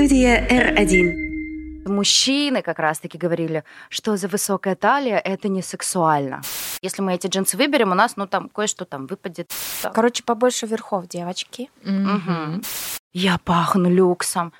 Студия R1. Мужчины как раз-таки говорили, что за высокая талия это не сексуально. Если мы эти джинсы выберем, у нас, ну, там кое-что там выпадет. Короче, побольше верхов, девочки. Мгм. Я пахну люксом.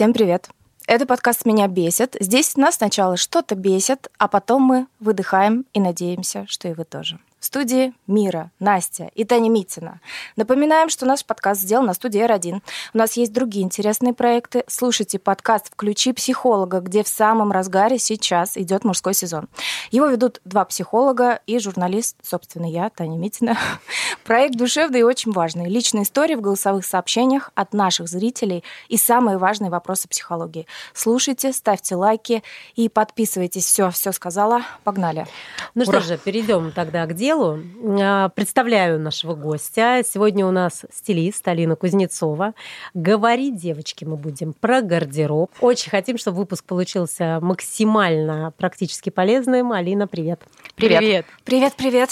Всем привет. Это подкаст «Меня бесит». Здесь нас сначала что-то бесит, а потом мы выдыхаем и надеемся, что и вы тоже. В студии Мира, Настя и Таня Митина. Напоминаем, что наш подкаст сделан на студии R1. У нас есть другие интересные проекты. Слушайте подкаст «Включи психолога», где в самом разгаре сейчас идет мужской сезон. Его ведут два психолога и журналист, собственно, я, Таня Митина. Проект душевный и очень важный. Личные истории в голосовых сообщениях от наших зрителей и самые важные вопросы психологии. Слушайте, ставьте лайки и подписывайтесь. Все, все сказала. Погнали. Ну что же, перейдем тогда к делу. А, Представляю нашего гостя. Сегодня у нас стилист Алина Кузнецова. Говорить, девочки, мы будем про гардероб. Очень хотим, чтобы выпуск получился максимально практически полезным. Алина, привет. Привет. Привет, привет.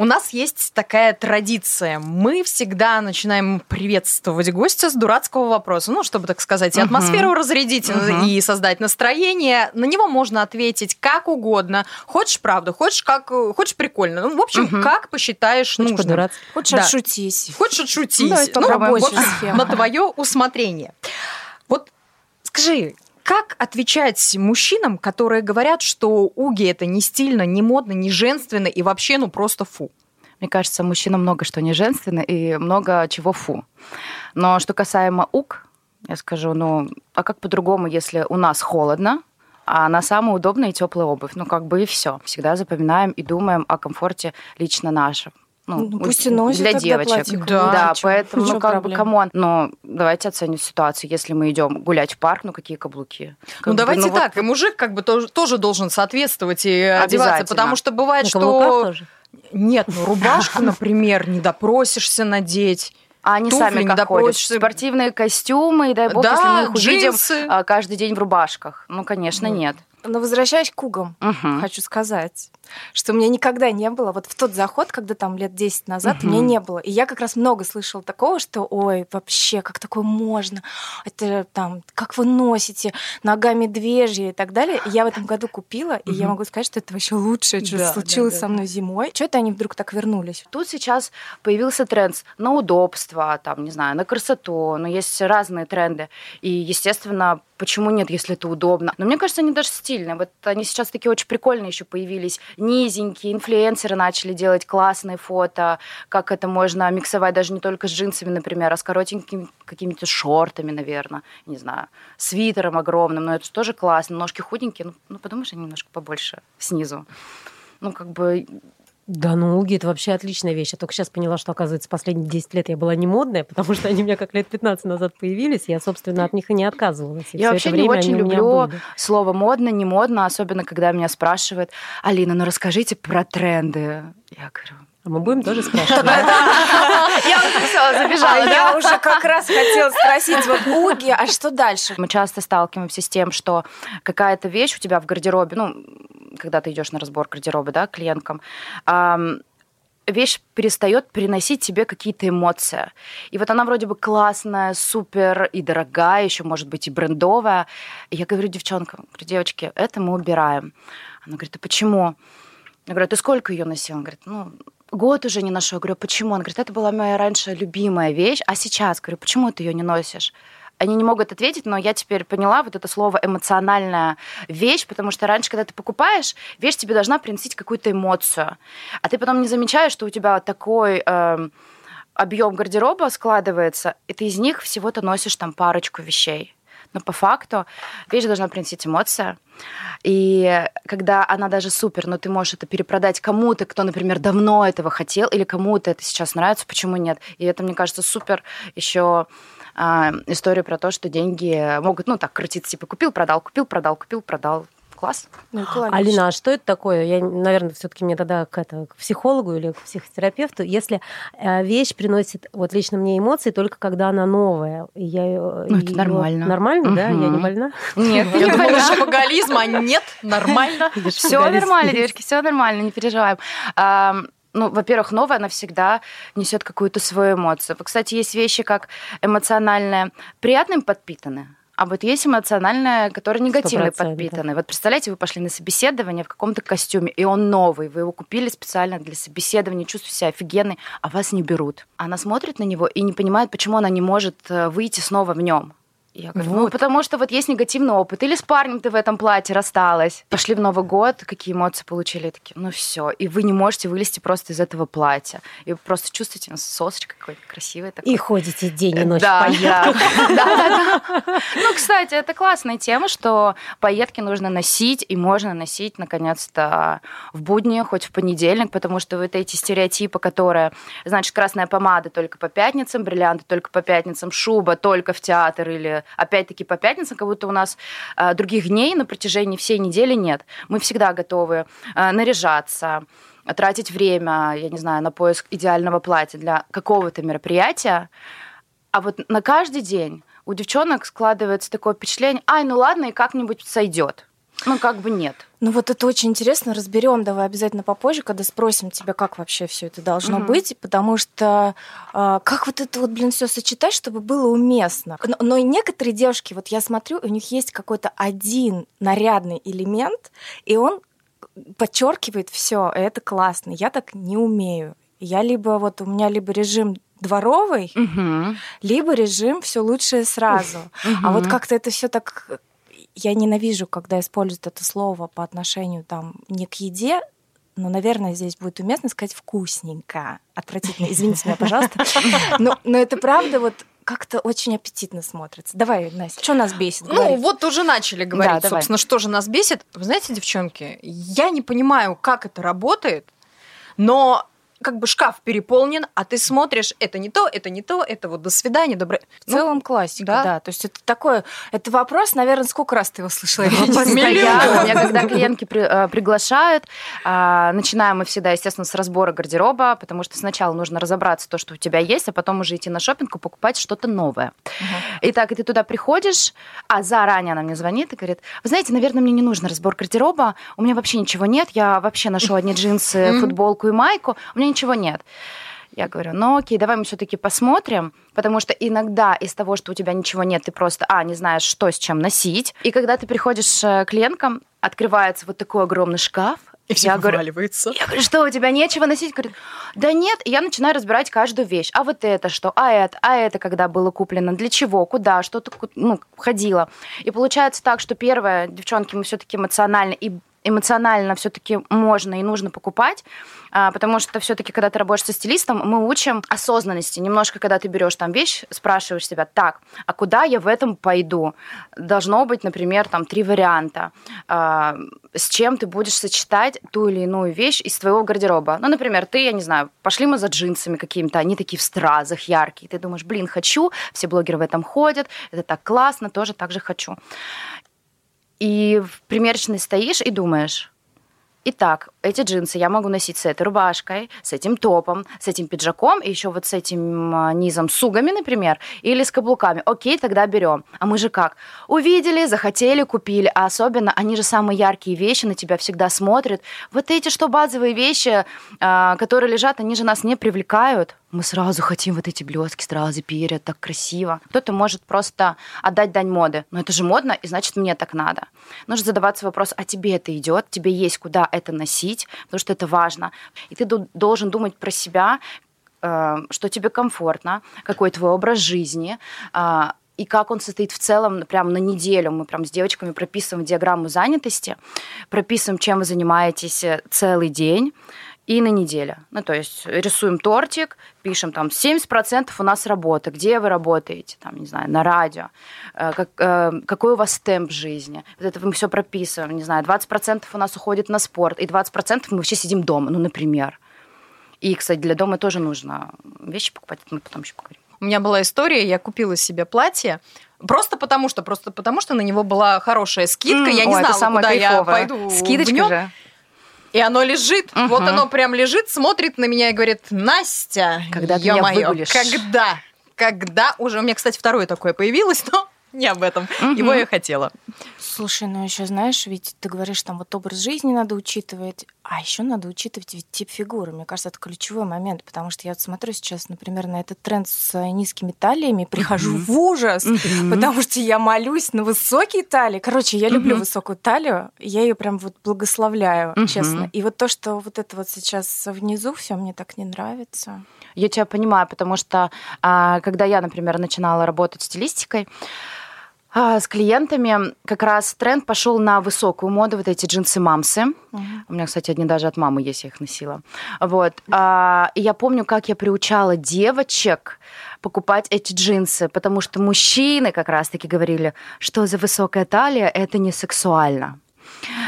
У нас есть такая традиция. Мы всегда начинаем приветствовать гостя с дурацкого вопроса. Ну, чтобы, так сказать, и атмосферу разрядить, Мгм. и создать настроение. На него можно ответить как угодно. Хочешь правду, хочешь как, хочешь прикольно. Ну, в общем, Мгм. как посчитаешь Очень нужным. Хочешь Да. отшутись? Хочешь отшутись. Ну, это Ну, рабочая в общем, схема. на твое усмотрение. Вот скажи, как отвечать мужчинам, которые говорят, что уги это не стильно, не модно, не женственно и вообще ну просто фу? Мне кажется, мужчина много что не женственно и много чего фу. Но что касаемо ук, я скажу, ну, а как по-другому, если у нас холодно, а она самая удобная и теплая обувь. Ну, как бы и все. Всегда запоминаем и думаем о комфорте лично нашем. Ну, у- пусть и носит для девочек. платье Да, Да, чё- поэтому, чё ну, как бы, проблем? come on. Но давайте оценим ситуацию. Если мы идем гулять в парк, ну, какие каблуки? Как Ну, бы, давайте вот так, и мужик как бы тоже, тоже должен соответствовать и одеваться, потому что бывает, На что... тоже? Нет, ну рубашку, например, не допросишься надеть. А они туфли сами как ходят? допросишься. Спортивные костюмы, и дай бог, Да, если мы их увидим джинсы. а, каждый день в рубашках. Ну, конечно, Ну. нет. Но возвращаясь к угам, Мгм. хочу сказать, что у меня никогда не было, вот в тот заход, когда там лет 10 назад, у меня не было. И я как раз много слышала такого, что, ой, вообще, как такое можно? Это там, как вы носите, нога медвежья и так далее. И я в этом году купила, и я могу сказать, что это вообще лучшее, что Да, случилось да, да, со мной зимой. Что это они вдруг так вернулись? Тут сейчас появился тренд на удобство, там, не знаю, на красоту, но есть разные тренды. И, естественно, почему нет, если это удобно? Но мне кажется, они даже стильные. Вот они сейчас такие очень прикольные еще появились. Низенькие, инфлюенсеры начали делать классные фото, как это можно миксовать даже не только с джинсами, например, а с коротенькими какими-то шортами, наверное, не знаю, свитером огромным, но это же тоже классно. Ножки худенькие, ну, ну подумаешь, они немножко побольше снизу. Ну, как бы Да, ну уги это вообще отличная вещь. Я только сейчас поняла, что, оказывается, последние 10 лет я была не модная, потому что они у меня как лет 15 назад появились. Я, собственно, от них и не отказывалась. И Я вообще не очень люблю слово модно, не модно, особенно когда меня спрашивают, Алина, ну расскажите про тренды. Я говорю, А мы будем тоже спрашивать. я уже все забежала. Я уже как раз хотела спросить, вот уги, а что дальше? Мы часто сталкиваемся с тем, что какая-то вещь у тебя в гардеробе, ну, когда ты идешь на разбор гардероба, да, клиенткам, ам, вещь перестает приносить тебе какие-то эмоции. И вот она вроде бы классная, супер и дорогая, еще может быть и брендовая. И я говорю девчонкам, говорю, девочки, это мы убираем. Она говорит, а почему? Я говорю, «А ты сколько ее носила? Он говорит, ну, год уже не ношу. Я говорю, почему? Он говорит, это была моя раньше любимая вещь, а сейчас, говорю, почему ты ее не носишь? Они не могут ответить, но я теперь поняла вот это слово эмоциональная вещь, потому что раньше, когда ты покупаешь, вещь тебе должна приносить какую-то эмоцию, а ты потом не замечаешь, что у тебя такой эм, объем гардероба складывается, и ты из них всего-то носишь там парочку вещей. Но по факту вещь должна приносить эмоции. И когда она даже супер, но ты можешь это перепродать кому-то, кто, например, давно этого хотел, или кому-то это сейчас нравится, почему нет? И это, мне кажется, супер еще а, история про то, что деньги могут, ну, так, крутиться, типа, купил, продал, купил, продал, купил, продал. класс. Ну. Алина, а что это такое? Я, наверное, все-таки мне тогда к, это, к психологу или к психотерапевту. Если э, вещь приносит вот лично мне эмоции только когда она новая, и я её- Ну, это её- нормально. Нормально, да? Я не больна? Нет, Я думала, шапоголизм, а нет, нормально. Все нормально, девочки, все нормально, не переживаем. Ну, во-первых, новое, она всегда несет какую-то свою эмоцию. Вот, Кстати, есть вещи, как эмоциональное приятным подпитаны, а вот есть эмоциональное, которое негативно 100%, подпитаны. Вот представляете, вы пошли на собеседование в каком-то костюме, и он новый, вы его купили специально для собеседования, чувствуете себя офигенной, а вас не берут. Она смотрит на него и не понимает, почему она не может э, выйти снова в нем. Я говорю, ну, Вот. потому что вот есть негативный опыт. Или с парнем ты в этом платье рассталась. Пошли в Новый год, какие эмоции получили, такие, ну все. И вы не можете вылезти просто из этого платья. И вы просто чувствуете, ну, сосочка какой-то красивый такой. И ходите день и ночь Да, в. Да, да, да. Ну, кстати, это классная тема, что пайетки нужно носить, и можно носить, наконец-то, в будни, хоть в понедельник, потому что вот эти стереотипы, которые, значит, красная помада только по пятницам, бриллианты только по пятницам, шуба только в театр или опять-таки по пятницам, как будто у нас э, других дней на протяжении всей недели нет. Мы всегда готовы э, наряжаться, тратить время, я не знаю, на поиск идеального платья для какого-то мероприятия, а вот на каждый день у девчонок складывается такое впечатление, ай, ну ладно, и как-нибудь сойдет. Ну, как бы нет. Ну вот это очень интересно, разберем давай обязательно попозже, когда спросим тебя, как вообще все это должно Мгм. быть, потому что а, как вот это вот, блин, все сочетать, чтобы было уместно. Но, но и некоторые девушки, вот я смотрю, у них есть какой-то один нарядный элемент, и он подчеркивает все, это классно. Я так не умею. Я либо вот у меня либо режим дворовый, либо режим все лучшее сразу. А вот как-то это все так... Я ненавижу, когда используют это слово по отношению там не к еде, но, наверное, здесь будет уместно сказать вкусненько. Отвратительно, извините меня, пожалуйста. Но, но это правда вот как-то очень аппетитно смотрится. Давай, Настя, что нас бесит? Ну, Говори. вот уже начали говорить, Да, давай. собственно, что же нас бесит. Вы знаете, девчонки, я не понимаю, как это работает, но как бы шкаф переполнен, а ты смотришь, это не то, это не то, это вот до свидания, доброе... В целом классика, да. да. То есть это такое... Это вопрос, наверное, сколько раз ты его слышала? Я. Постоянно. Меня, когда клиентки при- э, приглашают, а, начинаем мы всегда, естественно, с разбора гардероба, потому что сначала нужно разобраться то, что у тебя есть, а потом уже идти на шопинг и покупать что-то новое. Итак, и ты туда приходишь, а заранее она мне звонит и говорит, вы знаете, наверное, мне не нужен разбор гардероба, у меня вообще ничего нет, я вообще ношу одни джинсы, футболку и майку, у меня ничего нет. Я говорю, ну окей, давай мы все-таки посмотрим, потому что иногда из того, что у тебя ничего нет, ты просто, а, не знаешь, что с чем носить. И когда ты приходишь э, к клиенткам, открывается вот такой огромный шкаф, И все я говорю, вываливается. я говорю, что у тебя нечего носить? Говорит, да нет. И я начинаю разбирать каждую вещь. А вот это что? А это? А это когда было куплено? Для чего? Куда? Что ты ку- ну, ходила? И получается так, что первое, девчонки, мы все-таки эмоционально и эмоционально все-таки можно и нужно покупать, а, потому что все-таки, когда ты работаешь со стилистом, мы учим осознанности. Немножко, когда ты берешь там вещь, спрашиваешь себя, так, а куда я в этом пойду? Должно быть, например, там три варианта. А, С чем ты будешь сочетать ту или иную вещь из твоего гардероба? Ну, например, ты, я не знаю, пошли мы за джинсами какими-то, они такие в стразах, яркие. Ты думаешь, блин, хочу, все блогеры в этом ходят, это так классно, тоже так же хочу. И в примерочной стоишь и думаешь, Итак, эти джинсы я могу носить с этой рубашкой, с этим топом, с этим пиджаком и еще вот с этим а, низом с угами, например, или с каблуками. Окей, тогда берем. А мы же как? Увидели, захотели, купили. А особенно они же самые яркие вещи на тебя всегда смотрят. Вот эти что базовые вещи, а, которые лежат, они же нас не привлекают. Мы сразу хотим вот эти блестки, сразу перья, так красиво. Кто-то может просто отдать дань моды. Но это же модно, и значит, мне так надо. Нужно задаваться вопрос, а тебе это идет? Тебе есть куда это носить? Потому что это важно. И ты должен думать про себя, э, что тебе комфортно, какой твой образ жизни, а, и как он состоит в целом прям на неделю. Мы прям с девочками прописываем диаграмму занятости, прописываем, чем вы занимаетесь э, целый день и на неделю. Ну, то есть рисуем тортик, пишем там 70% у нас работа, где вы работаете, там, не знаю, на радио, э, как, э, какой у вас темп жизни. Вот это мы все прописываем, не знаю, 20% у нас уходит на спорт, и 20% мы вообще сидим дома, ну, например. И, кстати, для дома тоже нужно вещи покупать, мы потом еще поговорим. У меня была история, я купила себе платье, Просто потому что, просто потому что на него была хорошая скидка. М, Я не ой, знала, куда я кайфовое. пойду. Скидочка в нём. же. И оно лежит. Мгм. Вот оно прям лежит, смотрит на меня и говорит, Настя, Когда ты меня выгулишь?» Когда? Когда? Уже у меня, кстати, второе такое появилось, но не об этом. Его я хотела. Слушай, ну еще знаешь, ведь ты говоришь, там вот образ жизни надо учитывать, а еще надо учитывать ведь тип фигуры. Мне кажется, это ключевой момент, потому что я вот смотрю сейчас, например, на этот тренд с э, низкими талиями, прихожу в ужас, потому что я молюсь на высокие талии. Короче, я люблю Мгм. высокую талию, я ее прям вот благословляю, Мгм. честно. И вот то, что вот это вот сейчас внизу, все мне так не нравится. Я тебя понимаю, потому что а, когда я, например, начинала работать стилистикой, а, с клиентами как раз тренд пошел на высокую моду, вот эти джинсы-мамсы. Мгм. У меня, кстати, одни даже от мамы есть, я их носила. Вот. А, И я помню, как я приучала девочек покупать эти джинсы, потому что мужчины как раз-таки говорили, что за высокая талия, это не сексуально.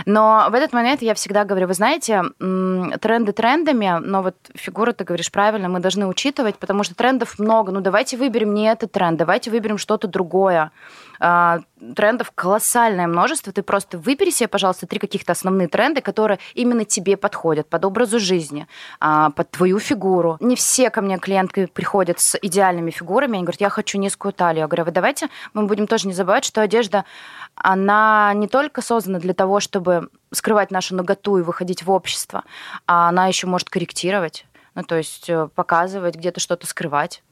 Но в этот момент я всегда говорю, вы знаете, тренды трендами, но вот фигуру ты говоришь правильно, мы должны учитывать, потому что трендов много. Ну давайте выберем не этот тренд, давайте выберем что-то другое. А, Трендов колоссальное множество. Ты просто выбери себе, пожалуйста, три каких-то основные тренды, которые именно тебе подходят, под образу жизни, а, под твою фигуру. Не все ко мне клиентки приходят с идеальными фигурами, они говорят, я хочу низкую талию. Я говорю, вы давайте мы будем тоже не забывать, что одежда, она не только создана для того, чтобы скрывать нашу наготу и выходить в общество, а она еще может корректировать, ну, то есть э, показывать, где-то что-то скрывать.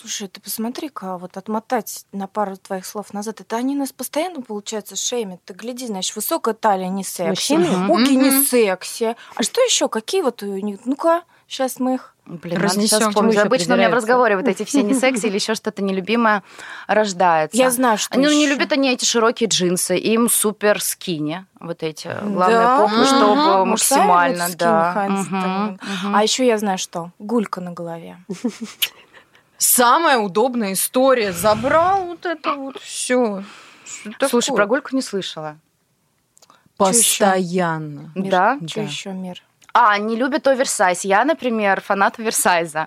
Слушай, ты посмотри-ка, вот отмотать на пару твоих слов назад, это они нас постоянно, получается, шеймят. Ты гляди, знаешь, высокая талия не секси, Мужчины? уги не секси. А что еще? Какие вот у них? Ну-ка, сейчас мы их... Блин, ещё Обычно у меня в разговоре вот эти все не секси или еще что-то нелюбимое рождается. Я знаю, что Они ну, не ещё. любят они эти широкие джинсы, им супер скини, вот эти, главное, Да? попы, Мгм. чтобы Вот максимально, да. мгм. А еще я знаю, что гулька на голове. Самая удобная история. Забрал вот это вот все. Слушай, про гульку не слышала. Постоянно. Мир, Да? Что Да. еще, мир? А, не любят оверсайз. Я, например, фанат оверсайза.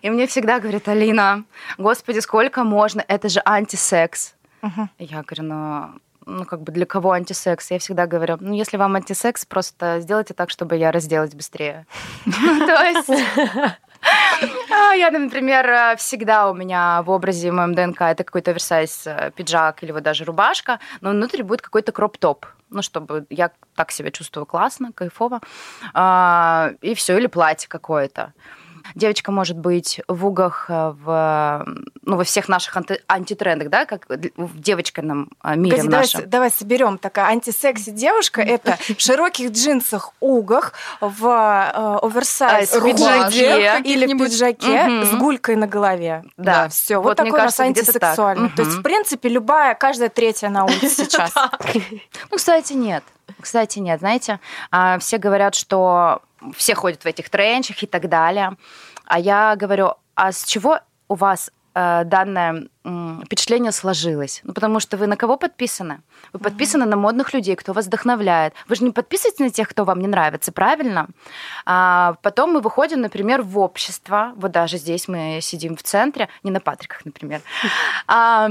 И мне всегда говорят, Алина, господи, сколько можно? Это же антисекс. Мгм. Я говорю, ну, ну, как бы для кого антисекс? Я всегда говорю, ну, если вам антисекс, просто сделайте так, чтобы я разделась быстрее. То есть... а, Я, например, всегда у меня в образе в моем ДНК это какой-то оверсайз э, пиджак или вот даже рубашка, но внутри будет какой-то кроп-топ. Ну, чтобы я так себя чувствовала классно, кайфово. А, И все, или платье какое-то. Девочка может быть в угах, э, в, ну, во всех наших анти- антитрендах, да, как в девочкином э, мире давай, нашем. с- давай соберем. Такая антисекси девушка это в широких джинсах, угах, в э, оверсайз с пиджаке или пиджаке с гулькой на голове. Да. все. Вот, Вот, такой кажется, у нас где-то так. антисексуальный. То есть, в принципе, любая, каждая третья на улице сейчас. Ну, кстати, нет. Кстати, нет. Знаете, а, все говорят, что все ходят в этих тренчах и так далее. А я говорю, а с чего у вас э, данное впечатление сложилось? Ну, потому что вы на кого подписаны? Вы подписаны на модных людей, кто вас вдохновляет. Вы же не подписываетесь на тех, кто вам не нравится, правильно? А потом мы выходим, например, в общество. Вот даже здесь мы сидим в центре, не на Патриках, например. А,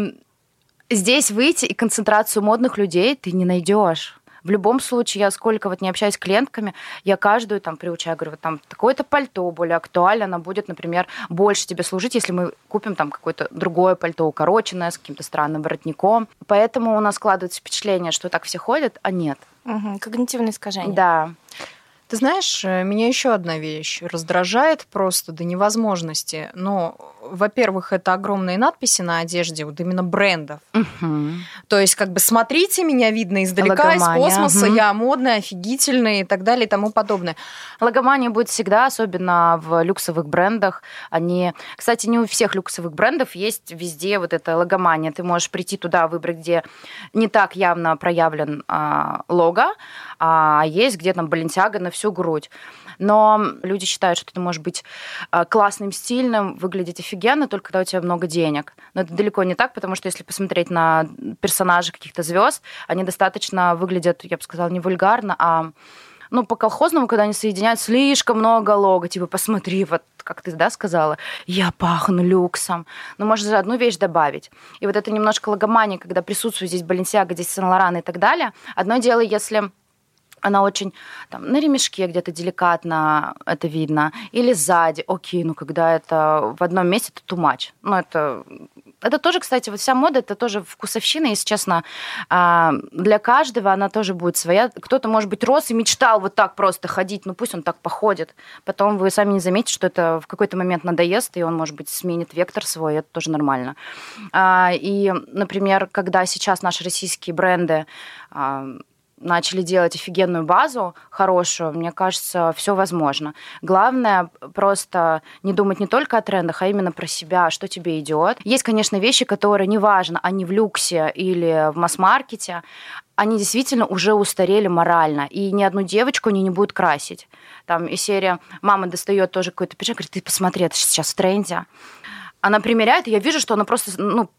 здесь выйти и концентрацию модных людей ты не найдешь. В любом случае, я сколько вот не общаюсь с клиентками, я каждую там приучаю, говорю, вот там такое-то пальто более актуально, оно будет, например, больше тебе служить, если мы купим там какое-то другое пальто укороченное с каким-то странным воротником. Поэтому у нас складывается впечатление, что так все ходят, а нет. Мгм. Когнитивное искажение. Да. Ты знаешь, э, меня еще одна вещь раздражает просто до невозможности. Но, во-первых, это огромные надписи на одежде, вот именно брендов. Мгм. То есть, как бы смотрите, меня видно издалека, из Логомания, космоса, мгм. я модная, офигительная и так далее и тому подобное. Логомания будет всегда, особенно в люксовых брендах. Они, кстати, не у всех люксовых брендов есть везде вот эта логомания. Ты можешь прийти туда, выбрать, где не так явно проявлен а, лого, а есть где там Баленсиага на всю грудь. Но люди считают, что ты можешь быть а, классным, стильным, выглядеть офигенно, только когда у тебя много денег. Но это далеко не так, потому что если посмотреть на персонажей каких-то звезд, они достаточно выглядят, я бы сказала, не вульгарно, а ну, по колхозному, когда они соединяют, слишком много лого. Типа, посмотри, вот как ты, да, сказала, я пахну люксом. Но можно же одну вещь добавить. И вот это немножко логомания, когда присутствует здесь Баленсиага, здесь Сен-Лоран и так далее. Одно дело, если она очень там, на ремешке где-то деликатно это видно, или сзади, окей, ну когда это в одном месте, это much. Ну это, это тоже, кстати, вот вся мода, это тоже вкусовщина, если честно, а, для каждого она тоже будет своя. Кто-то, может быть, рос и мечтал вот так просто ходить, ну пусть он так походит. Потом вы сами не заметите, что это в какой-то момент надоест, и он, может быть, сменит вектор свой, это тоже нормально. А, и, например, когда сейчас наши российские бренды а, начали делать офигенную базу хорошую, мне кажется, все возможно. Главное просто не думать не только о трендах, а именно про себя, что тебе идет. Есть, конечно, вещи, которые неважно, они в люксе или в масс-маркете, они действительно уже устарели морально, и ни одну девочку они не будут красить. Там и серия «Мама достает тоже какой-то пиджак, говорит, ты посмотри, это сейчас в тренде». Она примеряет, и я вижу, что она просто, ну,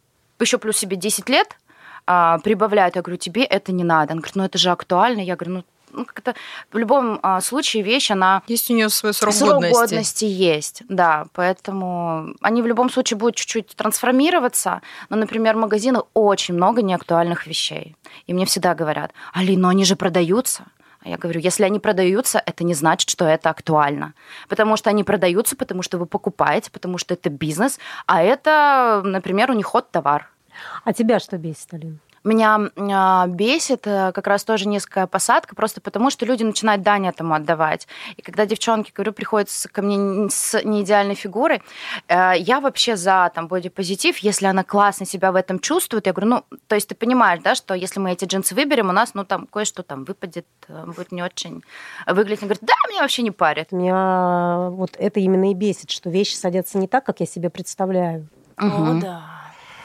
еще плюс себе 10 лет, а, прибавляют. Я говорю, тебе это не надо. Она говорит, ну это же актуально. Я говорю, ну ну, как-то в любом а, случае вещь, она... Есть у нее свой срок, срок годности. годности есть, да, поэтому они в любом случае будут чуть-чуть трансформироваться, но, например, в магазинах очень много неактуальных вещей. И мне всегда говорят, Али, но они же продаются. А я говорю, если они продаются, это не значит, что это актуально. Потому что они продаются, потому что вы покупаете, потому что это бизнес, а это, например, у них ход товар. А тебя что бесит, Алина? Меня э, бесит э, как раз тоже низкая посадка, просто потому что люди начинают дань этому отдавать. И когда девчонки, говорю, приходят ко мне с неидеальной фигурой, э, я вообще за там бодипозитив, если она классно себя в этом чувствует, я говорю, ну, то есть ты понимаешь, да, что если мы эти джинсы выберем, у нас, ну, там кое-что там выпадет, будет не очень выглядеть. Она говорит, да, меня вообще не парит. Меня вот это именно и бесит, что вещи садятся не так, как я себе представляю. Угу. О, да.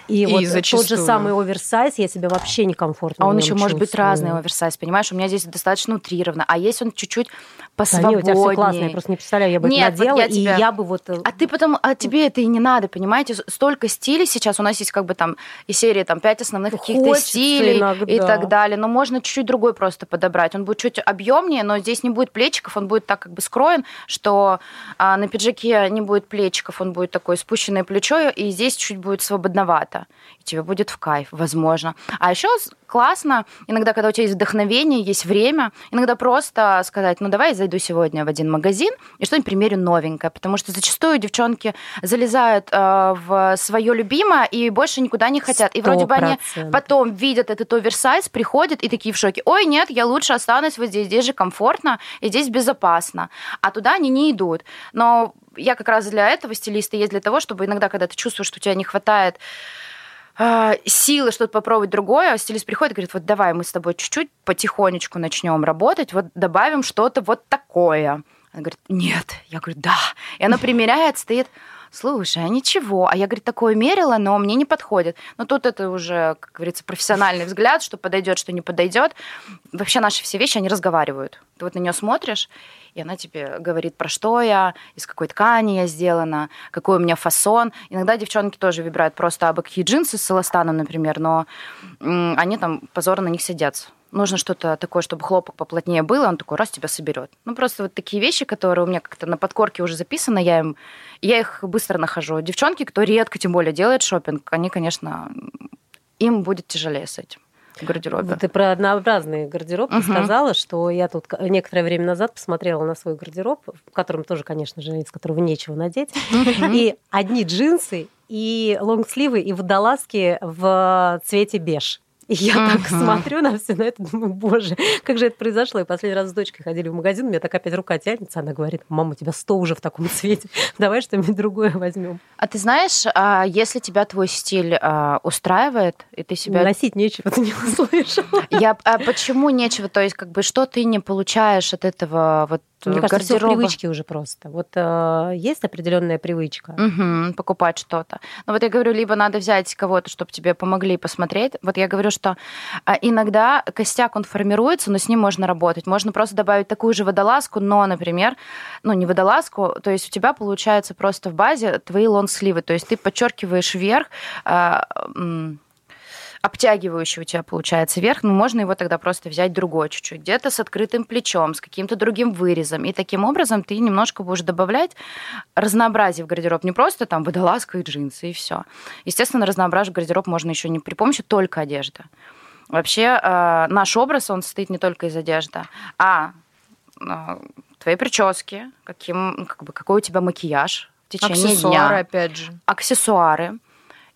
И, и вот зачастую. тот же самый оверсайз, я себя вообще некомфортно А он еще может быть разный оверсайз, понимаешь? У меня здесь достаточно утрированно. А есть он чуть-чуть посвободнее. Да, нет, у тебя все классно, я просто не представляю, я бы нет, это надела, вот я тебя... и я бы вот... Э, а ты потом, а тебе это и не надо, понимаете? Столько стилей сейчас, у нас есть как бы там и серии там пять основных каких-то стилей иногда. и так далее, но можно чуть-чуть другой просто подобрать. Он будет чуть объемнее, но здесь не будет плечиков, он будет так как бы скроен, что а, на пиджаке не будет плечиков, он будет такой спущенное плечо, и здесь чуть будет свободновато. И тебе будет в кайф, возможно. А еще классно, иногда, когда у тебя есть вдохновение, есть время, иногда просто сказать, ну давай я зайду сегодня в один магазин и что-нибудь примерю новенькое, потому что зачастую девчонки залезают э, в свое любимое и больше никуда не хотят. И вроде бы они потом видят этот оверсайз, приходят и такие в шоке. Ой, нет, я лучше останусь вот здесь, здесь же комфортно и здесь безопасно. А туда они не идут. Но я как раз для этого стилиста есть для того, чтобы иногда, когда ты чувствуешь, что у тебя не хватает а, силы что-то попробовать другое, а стилист приходит и говорит, вот давай мы с тобой чуть-чуть потихонечку начнем работать, вот добавим что-то вот такое. Она говорит, нет. Я говорю, да. И она примеряет, стоит, слушай, а ничего. А я, говорит, такое мерила, но мне не подходит. Но тут это уже, как говорится, профессиональный взгляд, что подойдет, что не подойдет. Вообще наши все вещи, они разговаривают. Ты вот на нее смотришь, и она тебе говорит, про что я, из какой ткани я сделана, какой у меня фасон. Иногда девчонки тоже выбирают просто абы какие джинсы с эластаном, например, но они там позорно на них сидятся нужно что-то такое, чтобы хлопок поплотнее было, он такой раз тебя соберет. Ну, просто вот такие вещи, которые у меня как-то на подкорке уже записаны, я, им, я их быстро нахожу. Девчонки, кто редко, тем более, делает шопинг, они, конечно, им будет тяжелее с этим гардеробе. Ты про однообразный гардероб угу. сказала, что я тут некоторое время назад посмотрела на свой гардероб, в котором тоже, конечно же, из которого нечего надеть. И одни джинсы, и лонгсливы, и водолазки в цвете беж. И я uh-huh. так смотрю на все на это, думаю, боже, как же это произошло. И последний раз с дочкой ходили в магазин, у меня так опять рука тянется, она говорит, мама, у тебя сто уже в таком цвете, давай что-нибудь другое возьмем. А ты знаешь, а если тебя твой стиль а, устраивает, и ты себя... Носить нечего, ты не услышала. Я, а почему нечего? То есть, как бы, что ты не получаешь от этого вот мне кажется, гардероба. все привычки уже просто. Вот э, есть определенная привычка. Угу, покупать что-то. Но вот я говорю, либо надо взять кого-то, чтобы тебе помогли посмотреть. Вот я говорю, что э, иногда костяк, он формируется, но с ним можно работать. Можно просто добавить такую же водолазку, но, например, ну, не водолазку, то есть у тебя получается просто в базе твои лонсливы. То есть ты подчеркиваешь вверх э, обтягивающий у тебя получается верх, ну, можно его тогда просто взять другой чуть-чуть, где-то с открытым плечом, с каким-то другим вырезом. И таким образом ты немножко будешь добавлять разнообразие в гардероб. Не просто там водолазка и джинсы, и все. Естественно, разнообразие в гардероб можно еще не при помощи только одежды. Вообще, э, наш образ, он состоит не только из одежды, а э, твоей прически, каким, как бы, какой у тебя макияж в течение Аксессуары, дня. опять же. Аксессуары.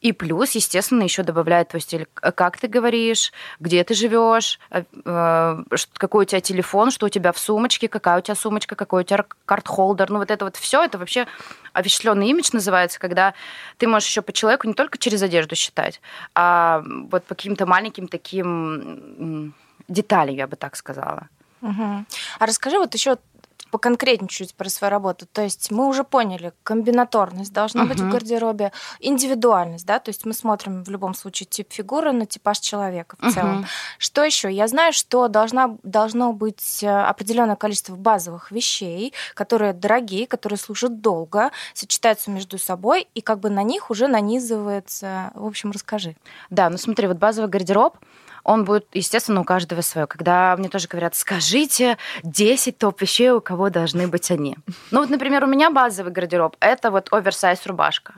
И плюс, естественно, еще добавляет твой стиль, как ты говоришь, где ты живешь, э, э, какой у тебя телефон, что у тебя в сумочке, какая у тебя сумочка, какой у тебя карт-холдер. Ну, вот это вот все, это вообще овеществленный имидж называется, когда ты можешь еще по человеку не только через одежду считать, а вот по каким-то маленьким таким деталям, я бы так сказала. Угу. А расскажи вот еще поконкретнее чуть про свою работу. То есть мы уже поняли, комбинаторность должна uh-huh. быть в гардеробе, индивидуальность, да, то есть мы смотрим в любом случае тип фигуры на типаж человека в uh-huh. целом. Что еще? Я знаю, что должна, должно быть э, определенное количество базовых вещей, которые дорогие, которые служат долго, сочетаются между собой, и как бы на них уже нанизывается... В общем, расскажи. Да, ну смотри, вот базовый гардероб, он будет, естественно, у каждого свое. Когда мне тоже говорят, скажите 10 топ-вещей, у кого должны быть они. Ну вот, например, у меня базовый гардероб – это вот оверсайз рубашка.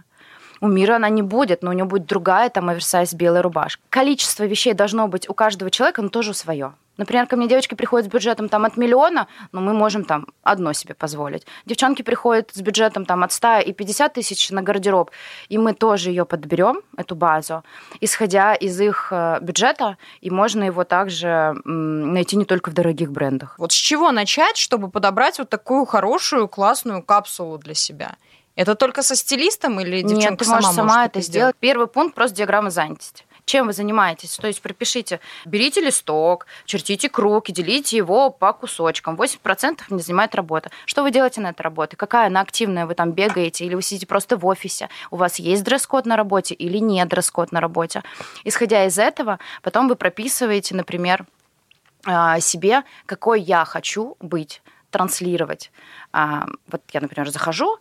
У мира она не будет, но у нее будет другая, там, оверсайз белая рубашка. Количество вещей должно быть у каждого человека, но тоже свое. Например, ко мне девочки приходят с бюджетом там от миллиона, но мы можем там одно себе позволить. Девчонки приходят с бюджетом там от 100 и 50 тысяч на гардероб, и мы тоже ее подберем, эту базу, исходя из их э, бюджета, и можно его также найти не только в дорогих брендах. Вот с чего начать, чтобы подобрать вот такую хорошую, классную капсулу для себя? Это только со стилистом или девчонка Нет, ты сама можешь сама это сделать? сделать? Первый пункт просто диаграмма занятости чем вы занимаетесь. То есть пропишите, берите листок, чертите круг и делите его по кусочкам. 8% не занимает работа. Что вы делаете на этой работе? Какая она активная? Вы там бегаете или вы сидите просто в офисе? У вас есть дресс-код на работе или нет дресс-код на работе? Исходя из этого, потом вы прописываете, например, а, себе, какой я хочу быть, транслировать. А, вот я, например, захожу,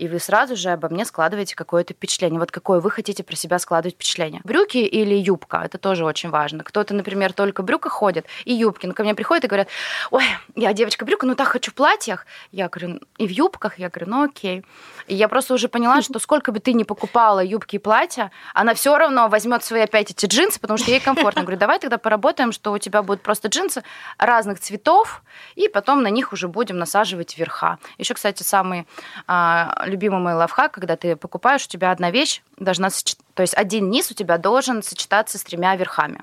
и вы сразу же обо мне складываете какое-то впечатление. Вот какое вы хотите про себя складывать впечатление. Брюки или юбка, это тоже очень важно. Кто-то, например, только брюка ходит и юбки. Ну, ко мне приходит и говорят, ой, я девочка брюка, ну так хочу в платьях. Я говорю, и в юбках. Я говорю, ну окей. И я просто уже поняла, что сколько бы ты ни покупала юбки и платья, она все равно возьмет свои опять эти джинсы, потому что ей комфортно. Я говорю, давай тогда поработаем, что у тебя будут просто джинсы разных цветов, и потом на них уже будем насаживать верха. Еще, кстати, самый а, любимый мой лайфхак, когда ты покупаешь, у тебя одна вещь должна сочетаться, то есть один низ у тебя должен сочетаться с тремя верхами.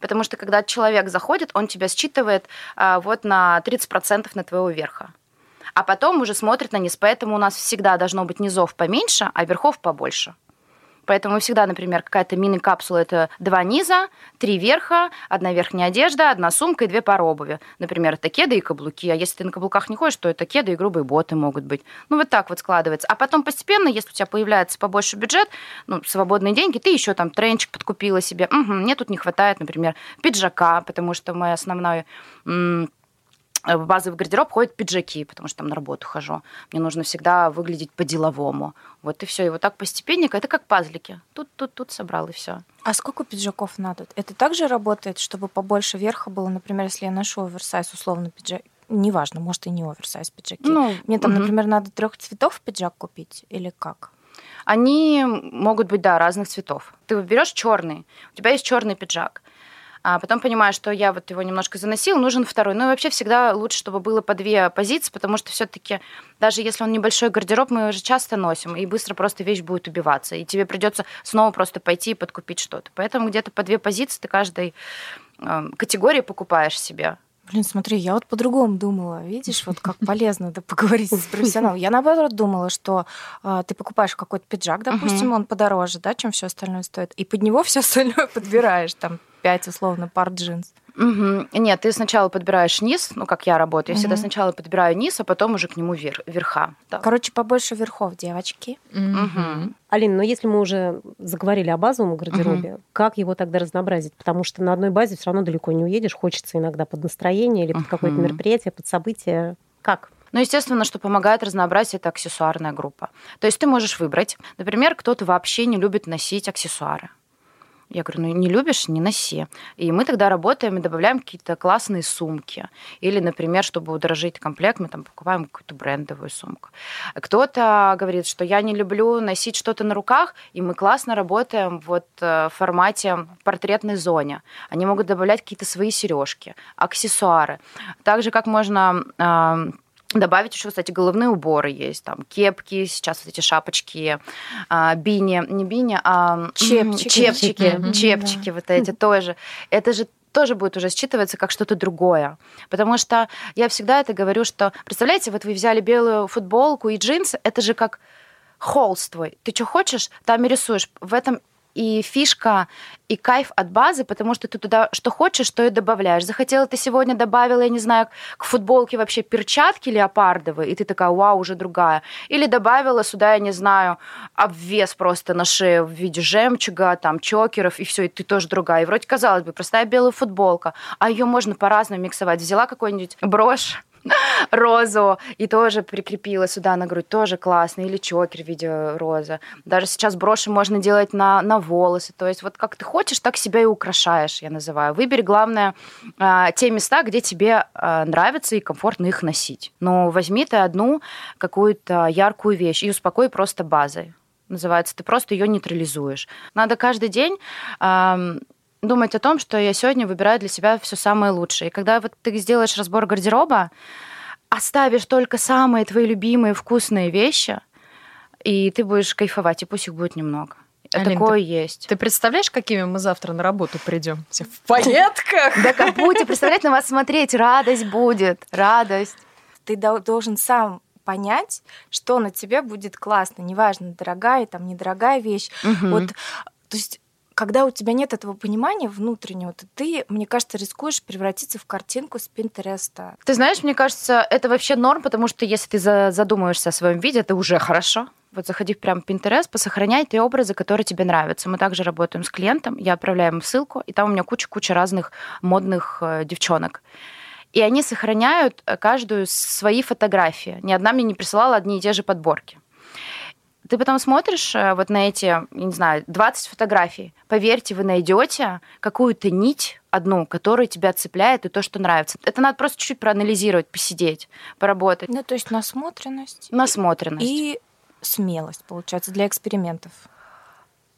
Потому что когда человек заходит, он тебя считывает а, вот на 30% на твоего верха. А потом уже смотрит на низ. Поэтому у нас всегда должно быть низов поменьше, а верхов побольше. Поэтому всегда, например, какая-то мини-капсула – это два низа, три верха, одна верхняя одежда, одна сумка и две пары обуви. Например, это кеды и каблуки. А если ты на каблуках не ходишь, то это кеды и грубые боты могут быть. Ну, вот так вот складывается. А потом постепенно, если у тебя появляется побольше бюджет, ну, свободные деньги, ты еще там тренчик подкупила себе. Угу, мне тут не хватает, например, пиджака, потому что мой основной Э, в базовый гардероб ходят пиджаки, потому что там на работу хожу. Мне нужно всегда выглядеть по-деловому. Вот и все. И вот так постепенненько. Это как пазлики. Тут, тут, тут собрал, и все. А сколько пиджаков надо? Это также работает, чтобы побольше верха было? Например, если я ношу оверсайз, условно, пиджак, неважно, может и не оверсайз пиджаки. Ну, Мне там, угу. например, надо трех цветов пиджак купить или как? Они могут быть, да, разных цветов. Ты берешь черный, у тебя есть черный пиджак а потом понимаю, что я вот его немножко заносил, нужен второй. Ну и вообще всегда лучше, чтобы было по две позиции, потому что все-таки даже если он небольшой гардероб, мы его же часто носим, и быстро просто вещь будет убиваться, и тебе придется снова просто пойти и подкупить что-то. Поэтому где-то по две позиции ты каждой э, категории покупаешь себе. Блин, смотри, я вот по-другому думала. Видишь, вот как полезно да, поговорить с профессионалом. Я наоборот думала, что э, ты покупаешь какой-то пиджак, допустим, он подороже, да, чем все остальное стоит, и под него все остальное подбираешь, там 5 условно пар джинс. Угу. Нет, ты сначала подбираешь низ, ну как я работаю, я угу. всегда сначала подбираю низ, а потом уже к нему вер, верха. Да. Короче, побольше верхов, девочки. Угу. Алина, но если мы уже заговорили о базовом гардеробе, угу. как его тогда разнообразить? Потому что на одной базе все равно далеко не уедешь, хочется иногда под настроение или под угу. какое-то мероприятие, под событие. Как? Ну, естественно, что помогает разнообразие, это аксессуарная группа. То есть ты можешь выбрать, например, кто-то вообще не любит носить аксессуары Я говорю, ну не любишь, не носи. И мы тогда работаем и добавляем какие-то классные сумки. Или, например, чтобы удорожить комплект, мы там покупаем какую-то брендовую сумку. Кто-то говорит, что я не люблю носить что-то на руках, и мы классно работаем вот э, в формате портретной зоне. Они могут добавлять какие-то свои сережки, аксессуары. Так же, как можно Добавить еще, кстати, головные уборы есть, там кепки, сейчас вот эти шапочки, а, бини, не бини, а чепчики, чепчики, чепчики, чепчики вот эти тоже. Это же тоже будет уже считываться как что-то другое. Потому что я всегда это говорю, что, представляете, вот вы взяли белую футболку и джинсы, это же как холст твой. Ты что хочешь, там и рисуешь. В этом и фишка, и кайф от базы, потому что ты туда что хочешь, что и добавляешь. Захотела ты сегодня, добавила, я не знаю, к футболке вообще перчатки леопардовые, и ты такая, вау, уже другая. Или добавила сюда, я не знаю, обвес просто на шею в виде жемчуга, там, чокеров, и все, и ты тоже другая. И вроде, казалось бы, простая белая футболка, а ее можно по-разному миксовать. Взяла какой-нибудь брошь, розу и тоже прикрепила сюда на грудь, тоже классно, или чокер в виде розы. Даже сейчас броши можно делать на, на волосы, то есть вот как ты хочешь, так себя и украшаешь, я называю. Выбери, главное, а, те места, где тебе а, нравится и комфортно их носить. Но возьми ты одну какую-то яркую вещь и успокой просто базой называется, ты просто ее нейтрализуешь. Надо каждый день думать о том, что я сегодня выбираю для себя все самое лучшее. И когда вот ты сделаешь разбор гардероба, оставишь только самые твои любимые вкусные вещи, и ты будешь кайфовать, и пусть их будет немного. Алин, Такое ты, есть. Ты представляешь, какими мы завтра на работу придем? Все в пайетках! Да как будете представлять на вас смотреть, радость будет, радость. Ты должен сам понять, что на тебе будет классно, неважно, дорогая, там, недорогая вещь. Вот, то есть когда у тебя нет этого понимания внутреннего, то ты, мне кажется, рискуешь превратиться в картинку с Пинтереста. Ты знаешь, мне кажется, это вообще норм, потому что если ты задумаешься о своем виде, это уже хорошо. Вот заходи в прям Pinterest, посохраняй те образы, которые тебе нравятся. Мы также работаем с клиентом, я отправляю им ссылку, и там у меня куча-куча разных модных э, девчонок. И они сохраняют э, каждую свои фотографии. Ни одна мне не присылала одни и те же подборки. Ты потом смотришь э, вот на эти, я не знаю, 20 фотографий. Поверьте, вы найдете какую-то нить одну, которая тебя цепляет и то, что нравится. Это надо просто чуть-чуть проанализировать, посидеть, поработать. Ну, то есть насмотренность. Насмотренность. И смелость, получается, для экспериментов.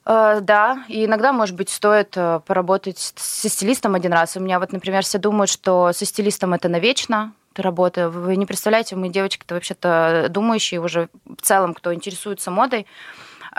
Uh, да, и иногда, может быть, стоит uh, поработать со стилистом один раз. У меня вот, например, все думают, что со стилистом это навечно, работы. Вы не представляете, мы девочки-то вообще-то думающие уже в целом, кто интересуется модой,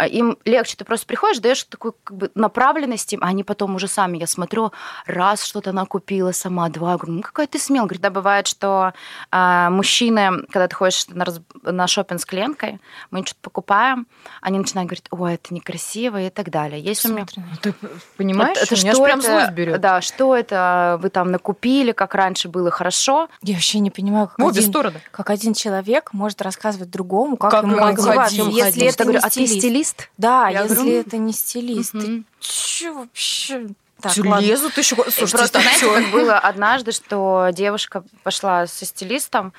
им легче. Ты просто приходишь, даешь такую как бы направленность им, а они потом уже сами, я смотрю, раз что-то она купила сама, два, я говорю, ну какая ты смел. Говорит, да, бывает, что а, мужчины, когда ты ходишь на, раз... на шопинг с клиенткой, мы что-то покупаем, они начинают говорить, ой, это некрасиво и так далее. Если меня... Ну, ты понимаешь, это, это что прям это, злость берет. Да, что это вы там накупили, как раньше было хорошо. Я вообще не понимаю, как, один, стороны. как один человек может рассказывать другому, как, как ему одеваться, если это не а ты стилист стилист? Да, я если говорю, это не стилист. Угу. Ты чё вообще? Так, лезут еще. Слушайте, Просто знаете, как было однажды, что девушка пошла со стилистом,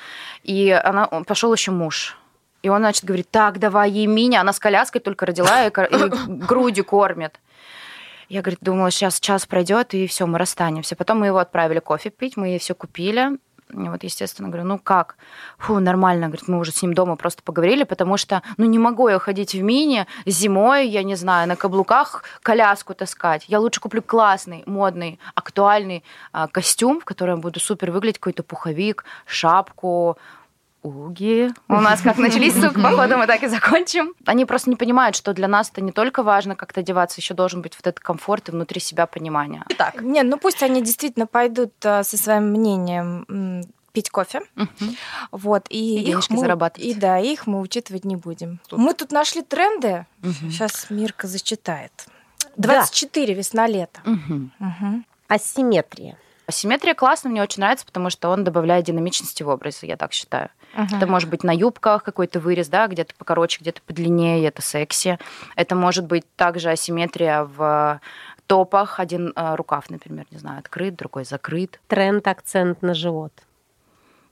и она пошел еще муж. И он, значит, говорит, так, давай ей меня. Она с коляской только родила и, и грудью кормит. Я, говорит, думала, сейчас час пройдет, и все, мы расстанемся. Потом мы его отправили кофе пить, мы ей все купили. Вот, естественно, говорю, ну как? Фу, нормально. Говорит, мы уже с ним дома просто поговорили, потому что, ну, не могу я ходить в мини зимой, я не знаю, на каблуках коляску таскать. Я лучше куплю классный, модный, актуальный а, костюм, в котором буду супер выглядеть, какой-то пуховик, шапку, Уги. У нас как начались ссылки, походу мы так и закончим. Они просто не понимают, что для нас это не только важно как-то одеваться, еще должен быть вот этот комфорт и внутри себя понимание. Так. Не, ну пусть они действительно пойдут а, со своим мнением пить кофе. Угу. Вот, и, и их мы, зарабатывать. И да, их мы учитывать не будем. Тут. Мы тут нашли тренды. Угу. Сейчас Мирка зачитает. 24 да. весна-лето. Угу. Угу. Асимметрия. Асимметрия классно, мне очень нравится, потому что он добавляет динамичности в образ, я так считаю. Uh-huh. Это может быть на юбках какой-то вырез, да, где-то покороче, где-то подлиннее, это секси. Это может быть также асимметрия в топах. Один э, рукав, например, не знаю, открыт, другой закрыт. Тренд акцент на живот.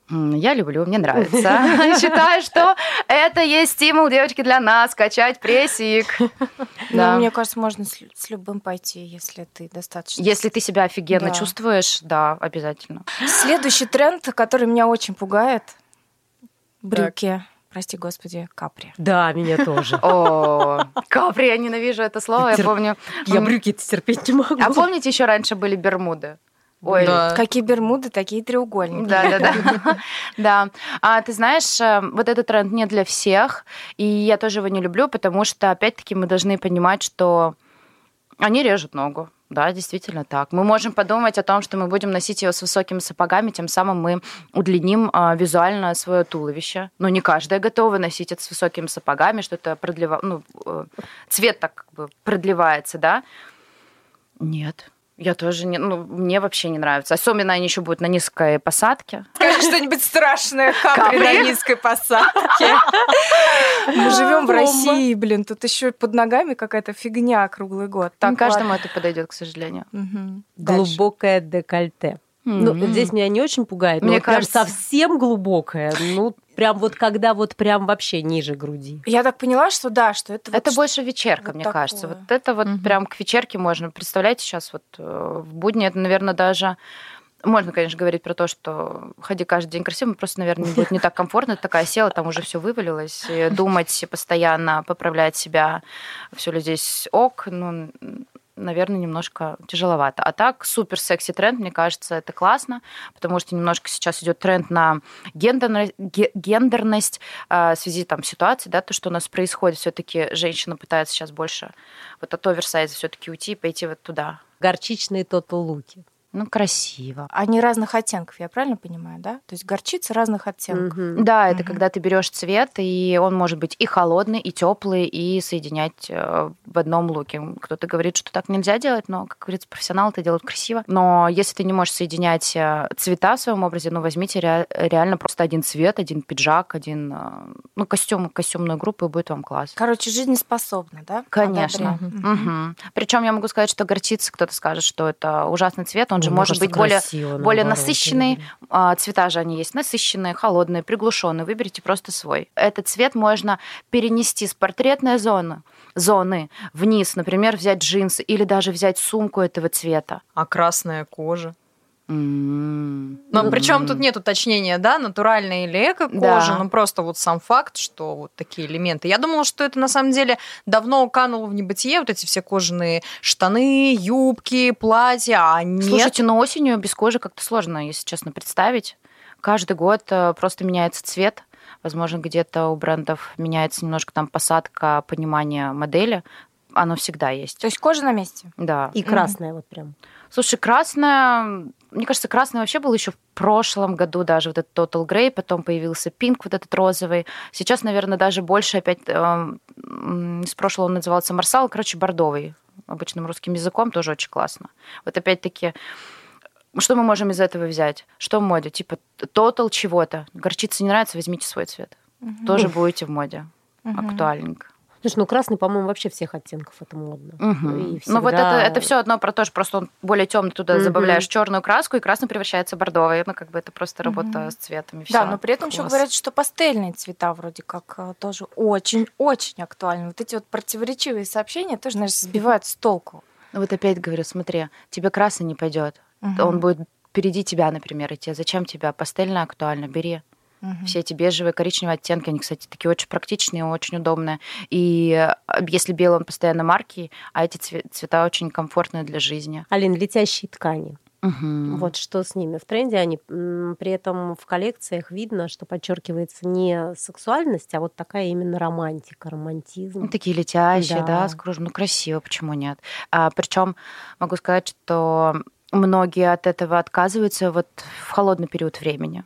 Я люблю, мне нравится. Считаю, что это есть стимул, девочки, для нас, качать прессик. Ну, мне кажется, можно с, лю- с любым пойти, если ты достаточно... Если ты себя офигенно чувствуешь, да, обязательно. Следующий тренд, который меня очень пугает. Брюки. Прости, господи, капри. Да, меня тоже. О, капри, я ненавижу это слово, я помню. Я брюки терпеть не могу. А помните, еще раньше были бермуды? Ой, Да. Какие бермуды, такие треугольники. Да, да, да. Да. А ты знаешь, э, вот этот тренд не для всех, и я тоже его не люблю, потому что, опять-таки, мы должны понимать, что они режут ногу. Да, действительно так. Мы можем подумать о том, что мы будем носить ее с высокими сапогами, тем самым мы удлиним а, визуально свое туловище. Но не каждая готова носить это с высокими сапогами, что это продлева... ну, э, цвет так как бы продлевается, да? Нет. Я тоже не, ну, мне вообще не нравится. Особенно они еще будут на низкой посадке. Скажи что-нибудь страшное, капри на низкой посадке. Мы живем в. России, блин, тут еще под ногами какая-то фигня круглый год. Так, каждому это подойдет, к сожалению. Глубокое декольте. Ну, Мгм. здесь меня не очень пугает. Мне Мне кажется- кажется, совсем глубокое. Ну, прям вот когда вот прям вообще ниже груди. Я так поняла, что да, что это вот это ш- больше вечерка, вот мне такое. кажется. Вот это вот Мгм. прям к вечерке можно. Представляете, сейчас вот э, в будни это, наверное, даже можно, конечно, говорить про то, что ходи каждый день красиво, просто, наверное, будет не так комфортно. Такая села, там уже все вывалилось. И думать постоянно, поправлять себя, все ли здесь ок, ну, наверное, немножко тяжеловато. А так, супер секси тренд, мне кажется, это классно, потому что немножко сейчас идет тренд на гендерно- ге- гендерность а, в связи там ситуации, да, то, что у нас происходит, все-таки женщина пытается сейчас больше вот от оверсайза все-таки уйти и пойти вот туда. Горчичные тотал-луки. Ну, красиво. Они разных оттенков, я правильно понимаю, да? То есть горчица разных оттенков. Мгм. Да, это Мгм. когда ты берешь цвет, и он может быть и холодный, и теплый, и соединять э, в одном луке. Кто-то говорит, что так нельзя делать, но, как говорится, профессионалы это делают красиво. Но если ты не можешь соединять э, цвета в своем образе, ну, возьмите ре- реально просто один цвет, один пиджак, один, э, ну, костюм, костюмную группу, и будет вам класс. Короче, жизнеспособна, да? Конечно. Одобряю. Причем я могу сказать, что горчица, кто-то скажет, что это ужасный цвет, он же Ой, мне может быть более красиво, более насыщенный. люблю. А, Цвета же они есть насыщенные, холодные, приглушенные. Выберите просто свой. Этот цвет можно перенести с портретной зоны, зоны вниз, например, взять джинсы или даже взять сумку этого цвета. А красная кожа. Но причем тут нет уточнения, да, натуральная или эко-кожа, Да. ну просто вот сам факт, что вот такие элементы. Я думала, что это на самом деле давно кануло в небытие, вот эти все кожаные штаны, юбки, платья, а нет. Слушайте, но осенью без кожи как-то сложно, если честно, представить. Каждый год э, просто меняется цвет. Возможно, где-то у брендов меняется немножко там посадка, понимание модели. Оно всегда есть. То есть кожа на месте. Да. И красная вот прям. Слушай, красная, мне кажется, красный вообще был еще в прошлом году даже, вот этот Total Grey, потом появился пинк, вот этот розовый. Сейчас, наверное, даже больше опять, м, из прошлого он назывался Марсал, короче, бордовый, обычным русским языком, тоже очень классно. Вот опять-таки, что мы можем из этого взять? Что в моде? Типа Total чего-то. Горчица не нравится, возьмите свой цвет. Тоже будете в моде. Мгм. Актуальненько. Слушай, ну красный, по-моему, вообще всех оттенков это модно. Мгм. И Ну вот всегда- это, это все одно про то, что просто он более темный, туда Мгм. добавляешь черную краску, и красный превращается в бордовый. Ну, как бы это просто работа Мгм. с цветом. и Да, всё. но при этом еще Класс. говорят, что пастельные цвета вроде как э, тоже очень-очень актуальны. Вот эти вот противоречивые сообщения тоже, знаешь, сбивают с толку. Ну, Вот опять говорю, смотри, тебе красный не пойдет. Мгм. Он будет впереди тебя, например, идти. Зачем тебя? Пастельно актуально, бери. Мгм. Все эти бежевые, коричневые оттенки, они, кстати, такие очень практичные, очень удобные. И э, если белый, он постоянно маркий, а эти цве- цвета очень комфортные для жизни. Алин, летящие ткани. Мгм. Вот что с ними в тренде. Они при этом в коллекциях видно, что подчеркивается не сексуальность, а вот такая именно романтика, романтизм. Ну, такие летящие, да, Да. с. Ну, красиво, почему нет? А, причем могу сказать, что многие от этого отказываются вот в холодный период времени.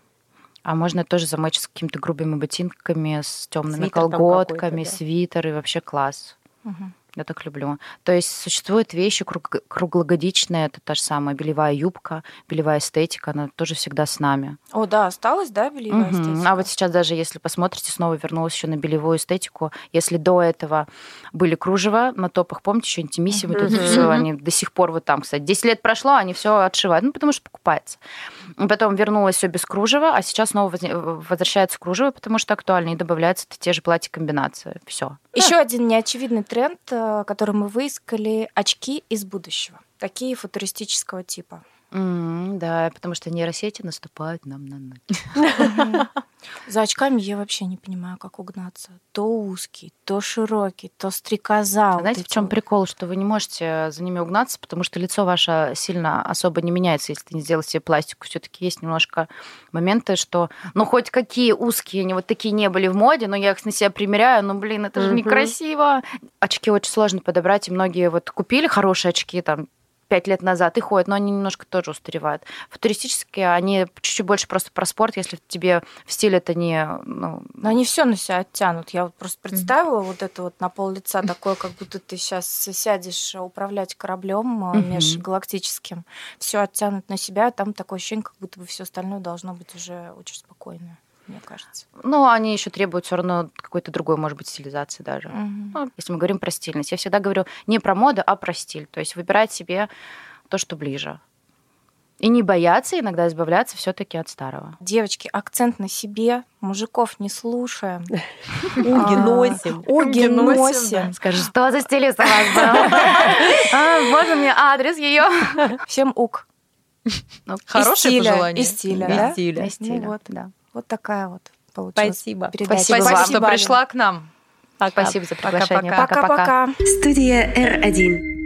А можно тоже замочь с какими-то грубыми ботинками, с темными Свитер колготками, да. свитер, и вообще класс. Мгм. Я так люблю. То есть существуют вещи круг- круглогодичные, это та же самая белевая юбка, белевая эстетика, она тоже всегда с нами. О, да, осталось, да, белевая Мгм. эстетика? А вот сейчас даже если посмотрите, снова вернулась еще на белевую эстетику. Если до этого были кружева на топах, помните, еще интимиссимы, тут Мгм. все, они до сих пор вот там, кстати. 10 лет прошло, они все отшивают, ну, потому что покупается. Потом вернулось все без кружева, а сейчас снова возвращается кружево, потому что актуально, и добавляются те же платья-комбинации. Все. Еще один неочевидный тренд, э, который мы выискали, очки из будущего. Такие футуристического типа. да, потому что нейросети наступают нам на ноги. За очками я вообще не понимаю, как угнаться. То узкий, то широкий, то стрекоза. вот Знаете, в чем прикол, что вы не можете за ними угнаться, потому что лицо ваше сильно особо не меняется, если ты не сделаешь себе пластику. Все-таки есть немножко моменты, что, ну, хоть какие узкие, они вот такие не были в моде, но я их на себя примеряю, ну, блин, это же некрасиво. Очки очень сложно подобрать, и многие вот купили хорошие очки, там, пять лет назад и ходят, но они немножко тоже устаревают. Футуристические, они чуть-чуть больше просто про спорт, если тебе в стиле это не... Ну, Но они все на себя оттянут. Я вот просто представила вот это вот на пол лица такое, как будто ты сейчас сядешь управлять кораблем Мгм. межгалактическим. Все оттянут на себя, а там такое ощущение, как будто бы все остальное должно быть уже очень спокойное, мне кажется. ну, они еще требуют все равно какой-то другой, может быть, стилизации даже. Мгм. Ну, если мы говорим про стильность. Я всегда говорю не про моду, а про стиль. То есть выбирать себе то, что ближе. И не бояться иногда избавляться все-таки от старого. Девочки, акцент на себе, мужиков не слушаем. Уги А, носим. Уги Уги носим. Скажи, что за стилист у вас был? А, Можно мне адрес ее? Всем ук. Хорошее и стиля, пожелание. И стиля, И стиля. Ну вот. да. Вот такая вот получилась Спасибо. передача. Спасибо Спасибо, вам. что пришла к нам. Пока. Спасибо за приглашение. Пока-пока. Студия R1.